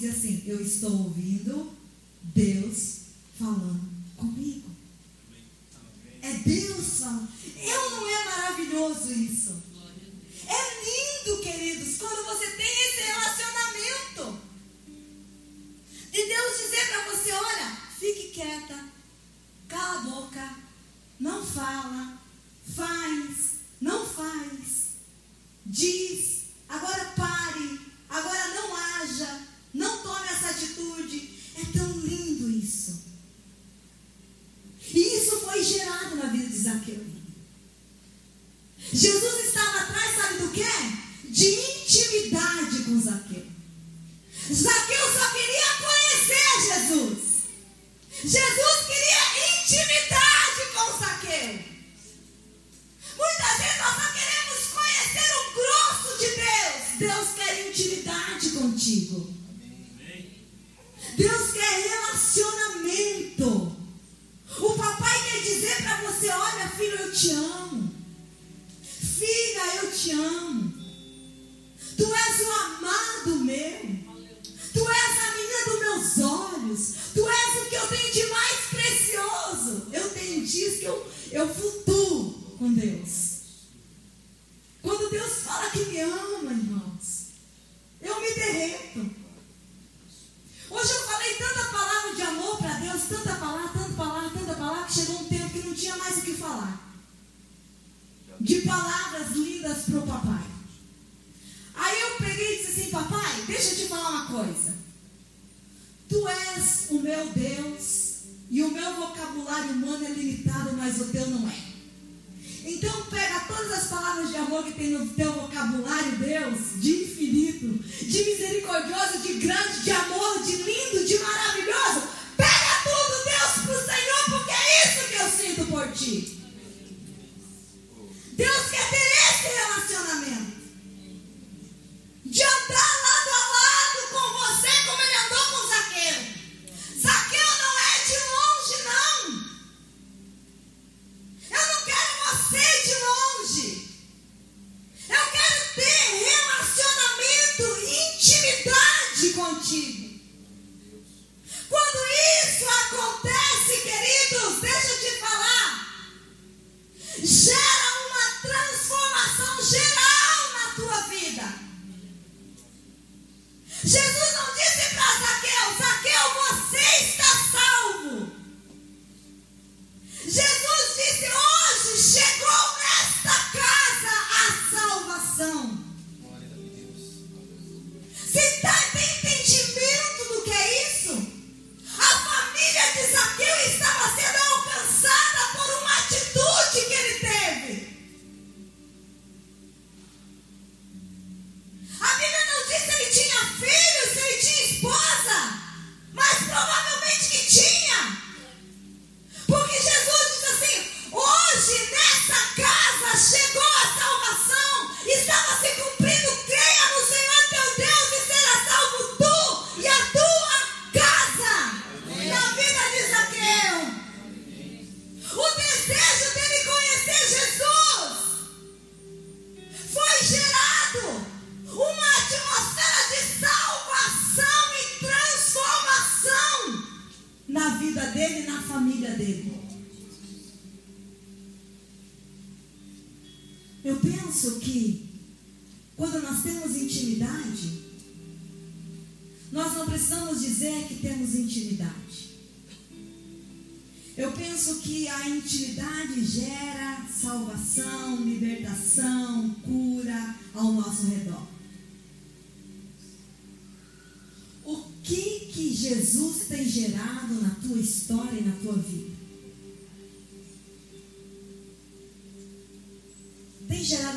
dizer assim: Eu estou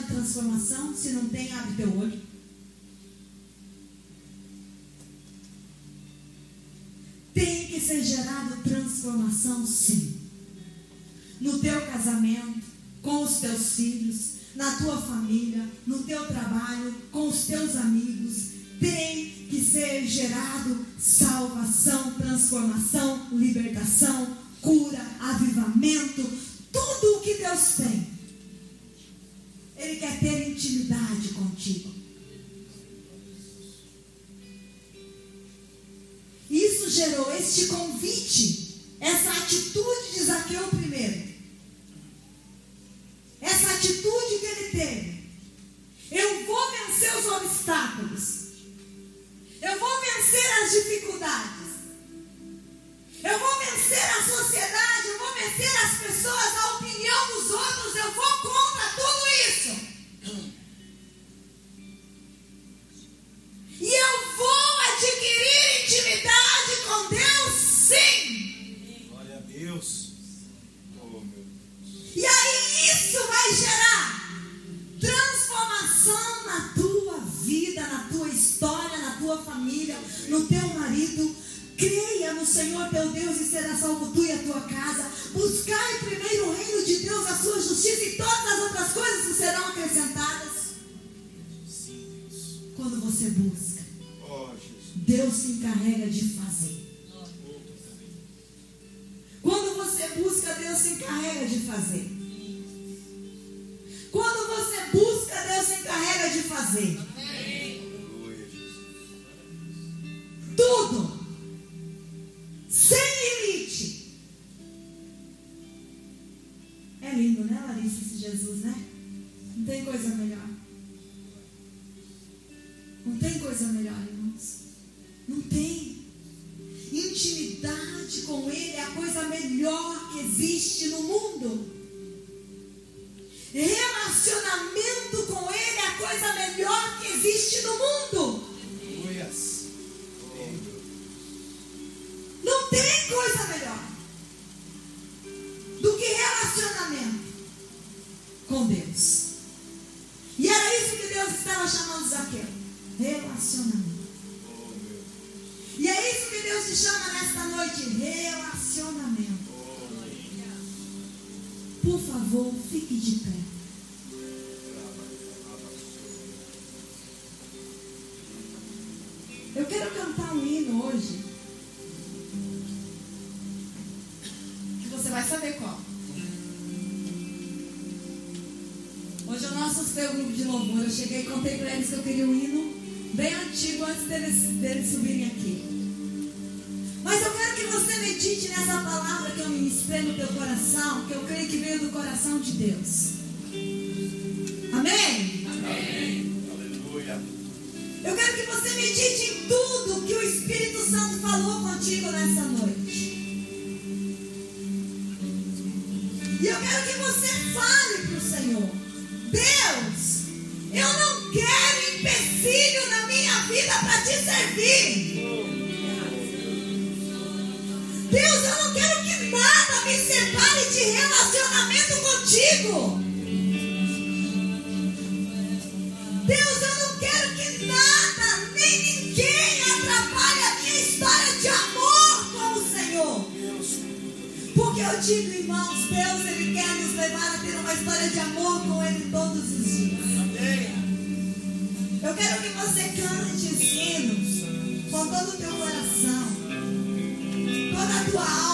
Gerado transformação? Se não tem, abre teu olho. Tem que ser gerado transformação, sim. No teu casamento, com os teus filhos, na tua família, no teu trabalho, com os teus amigos. Tem que ser gerado salvação, transformação, libertação, cura, avivamento, tudo o que Deus tem. Ele quer ter intimidade contigo. Isso gerou este convite, essa atitude de Zaqueu primeiro. Essa atitude que ele teve. Eu vou vencer os obstáculos. Eu vou vencer as dificuldades. Eu vou vencer a sociedade, eu vou vencer as pessoas, a opinião dos outros, eu vou contra tudo isso vai gerar transformação na tua vida, na tua história, na tua família, no teu marido. Creia no Senhor teu Deus e será salvo tu e a tua casa. Buscai primeiro o reino de Deus, a sua justiça e todas as outras coisas serão acrescentadas. Quando você busca. Deus se encarrega de fazer. Quando você busca, Deus se encarrega de fazer. Quando você busca, Deus se encarrega de fazer. Tudo. Sem limite. É lindo, né, Larissa, esse Jesus, né? Não tem coisa melhor. Não tem coisa melhor, irmãos. Não tem. Intimidade com Ele é a coisa melhor que existe no mundo. Relacionamento com Ele é a coisa melhor que existe no mundo. Não tem coisa melhor do que relacionamento com Deus. E era isso que Deus estava chamando Zaqueu. Relacionamento. E é isso que Deus te chama nesta noite. Relacionamento. Favor, fique de pé. Eu quero cantar um hino hoje. Que você vai saber qual. Hoje eu não assustei o grupo de louvor. Eu cheguei e contei para eles que eu queria um hino bem antigo antes deles, deles subirem aqui. Mas eu quero que você medite nessa palavra no teu coração, que eu creio que veio do coração de Deus. Amém? Aleluia. Eu quero que você medite em tudo que o Espírito Santo falou contigo nessa noite. E eu quero que você fale digo, irmãos, Deus, Ele quer nos levar a ter uma história de amor com Ele todos os dias. Eu quero que você cante esses hinos com todo o teu coração, toda a tua alma,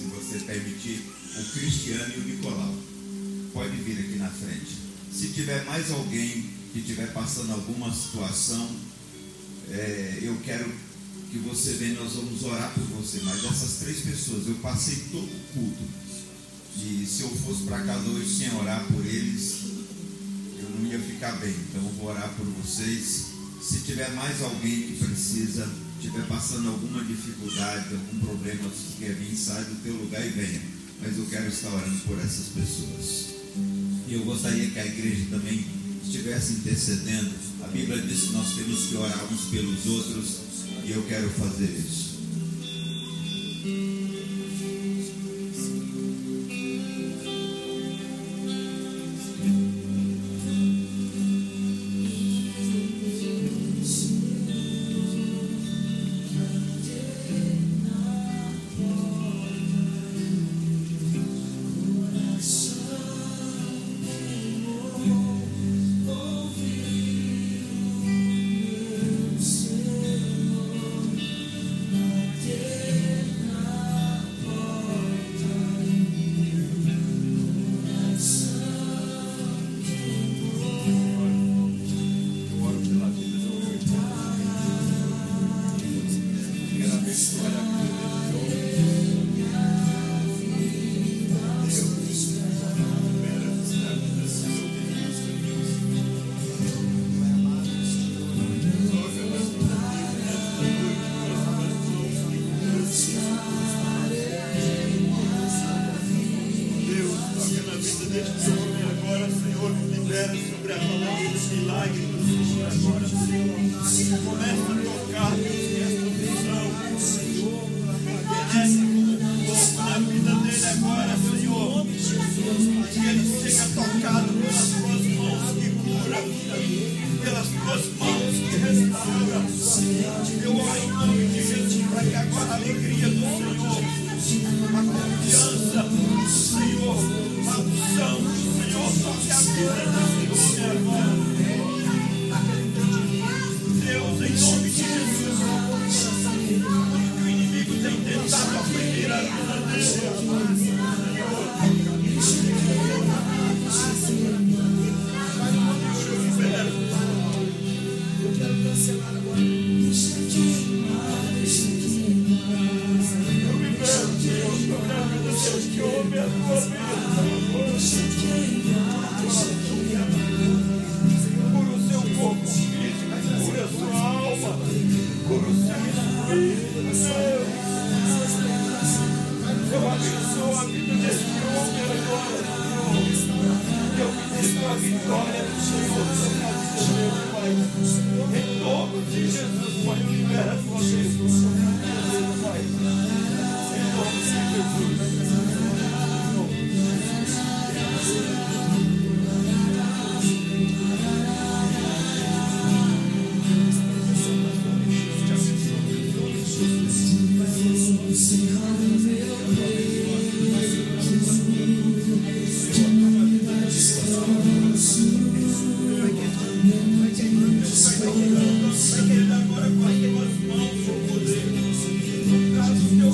se você permitir, o Cristiano e o Nicolau. Pode vir aqui na frente. Se tiver mais alguém que estiver passando alguma situação, é, eu quero que você venha, nós vamos orar por você. Mas essas três pessoas, eu passei todo o culto. E se eu fosse para casa hoje sem orar por eles, eu não ia ficar bem. Então eu vou orar por vocês. Se tiver mais alguém que precisa estiver passando alguma dificuldade, algum problema, você quer vir, sai do teu lugar e venha. Mas eu quero estar orando por essas pessoas. E eu gostaria que a igreja também estivesse intercedendo. A Bíblia diz que nós temos que orar uns pelos outros. E eu quero fazer isso.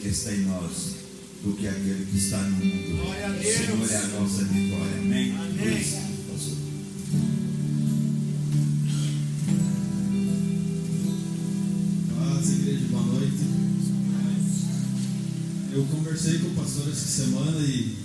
que está em nós do que aquele que está no mundo. Glória a O. Senhor é a nossa vitória. Amém? Amém. Luiz, pastor. Paz, igreja, boa noite. Eu conversei com o pastor essa semana e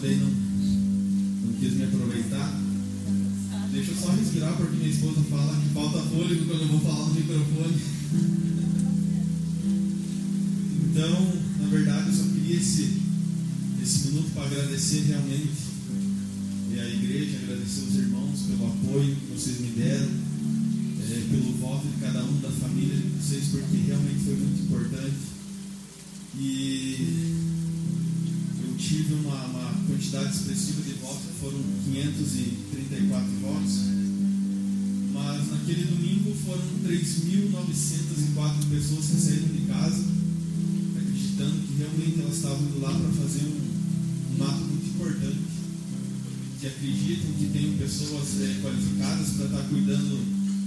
também não, não quis me aproveitar. Deixa eu só respirar porque minha esposa fala que falta fôlego quando eu vou falar no microfone. Então, na verdade, eu só queria esse, esse minuto para agradecer realmente naquele domingo foram 3.904 pessoas que saíram de casa acreditando que realmente elas estavam indo lá para fazer um, um ato muito importante, que acreditam que tem pessoas eh, qualificadas para estar cuidando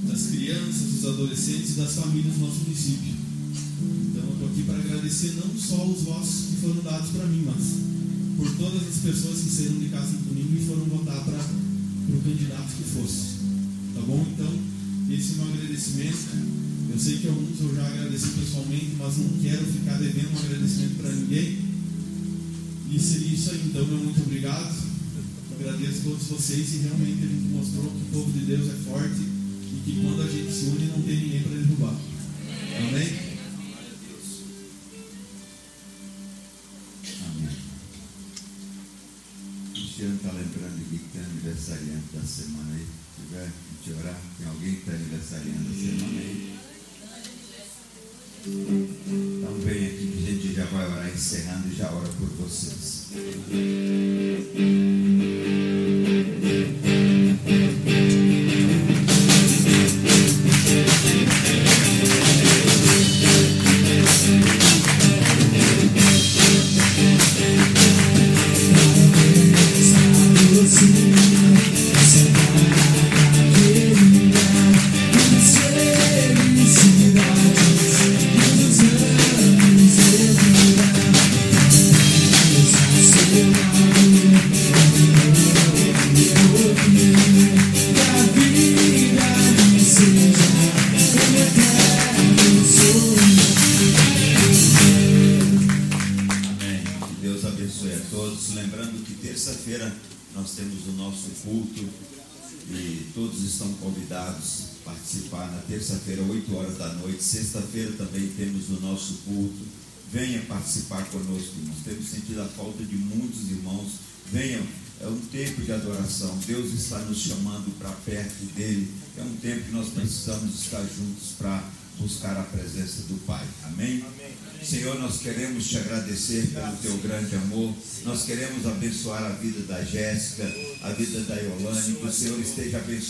das crianças, dos adolescentes e das famílias do nosso município. Então eu estou aqui para agradecer não só os votos que foram dados para mim, mas por todas as pessoas que saíram de casa no domingo e foram votar para o candidato que fosse. Tá bom? Então, esse é meu agradecimento. Eu sei que alguns eu já agradeci pessoalmente, mas não quero ficar devendo um agradecimento para ninguém. E seria isso aí. Então, meu muito obrigado. Agradeço a todos vocês e realmente a gente mostrou que o povo de Deus é forte e que quando a gente se une não tem ninguém para derrubar. Amém. Da semana aí. Se tiver, a gente orar. Tem alguém que está aniversariando da semana aí? Então vem aqui que a gente já vai orar encerrando e já ora por vocês.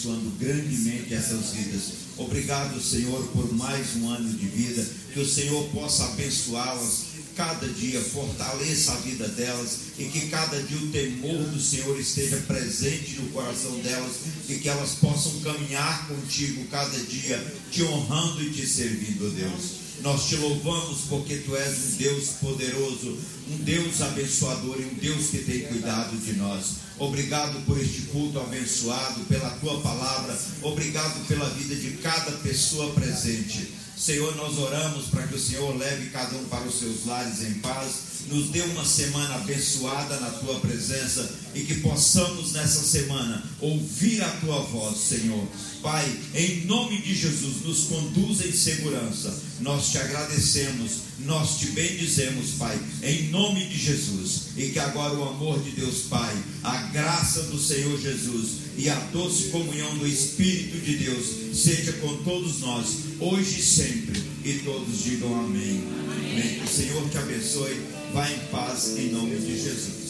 Abençoando grandemente essas vidas. Obrigado, Senhor, por mais um ano de vida. Que o Senhor possa abençoá-las cada dia, fortaleça a vida delas e que cada dia o temor do Senhor esteja presente no coração delas e que elas possam caminhar contigo cada dia, te honrando e te servindo, Deus. Nós te louvamos porque tu és um Deus poderoso, um Deus abençoador e um Deus que tem cuidado de nós. Obrigado por este culto abençoado, pela tua palavra. Obrigado pela vida de cada pessoa presente. Senhor, nós oramos para que o Senhor leve cada um para os seus lares em paz. Nos dê uma semana abençoada na tua presença e que possamos nessa semana ouvir a tua voz, Senhor. Pai, em nome de Jesus, nos conduza em segurança. Nós te agradecemos, nós te bendizemos, Pai, em nome de Jesus. E que agora o amor de Deus, Pai, a graça do Senhor Jesus e a doce comunhão do Espírito de Deus seja com todos nós, hoje e sempre. E todos digam amém. amém. Que o Senhor te abençoe. Vá em paz em nome de Jesus.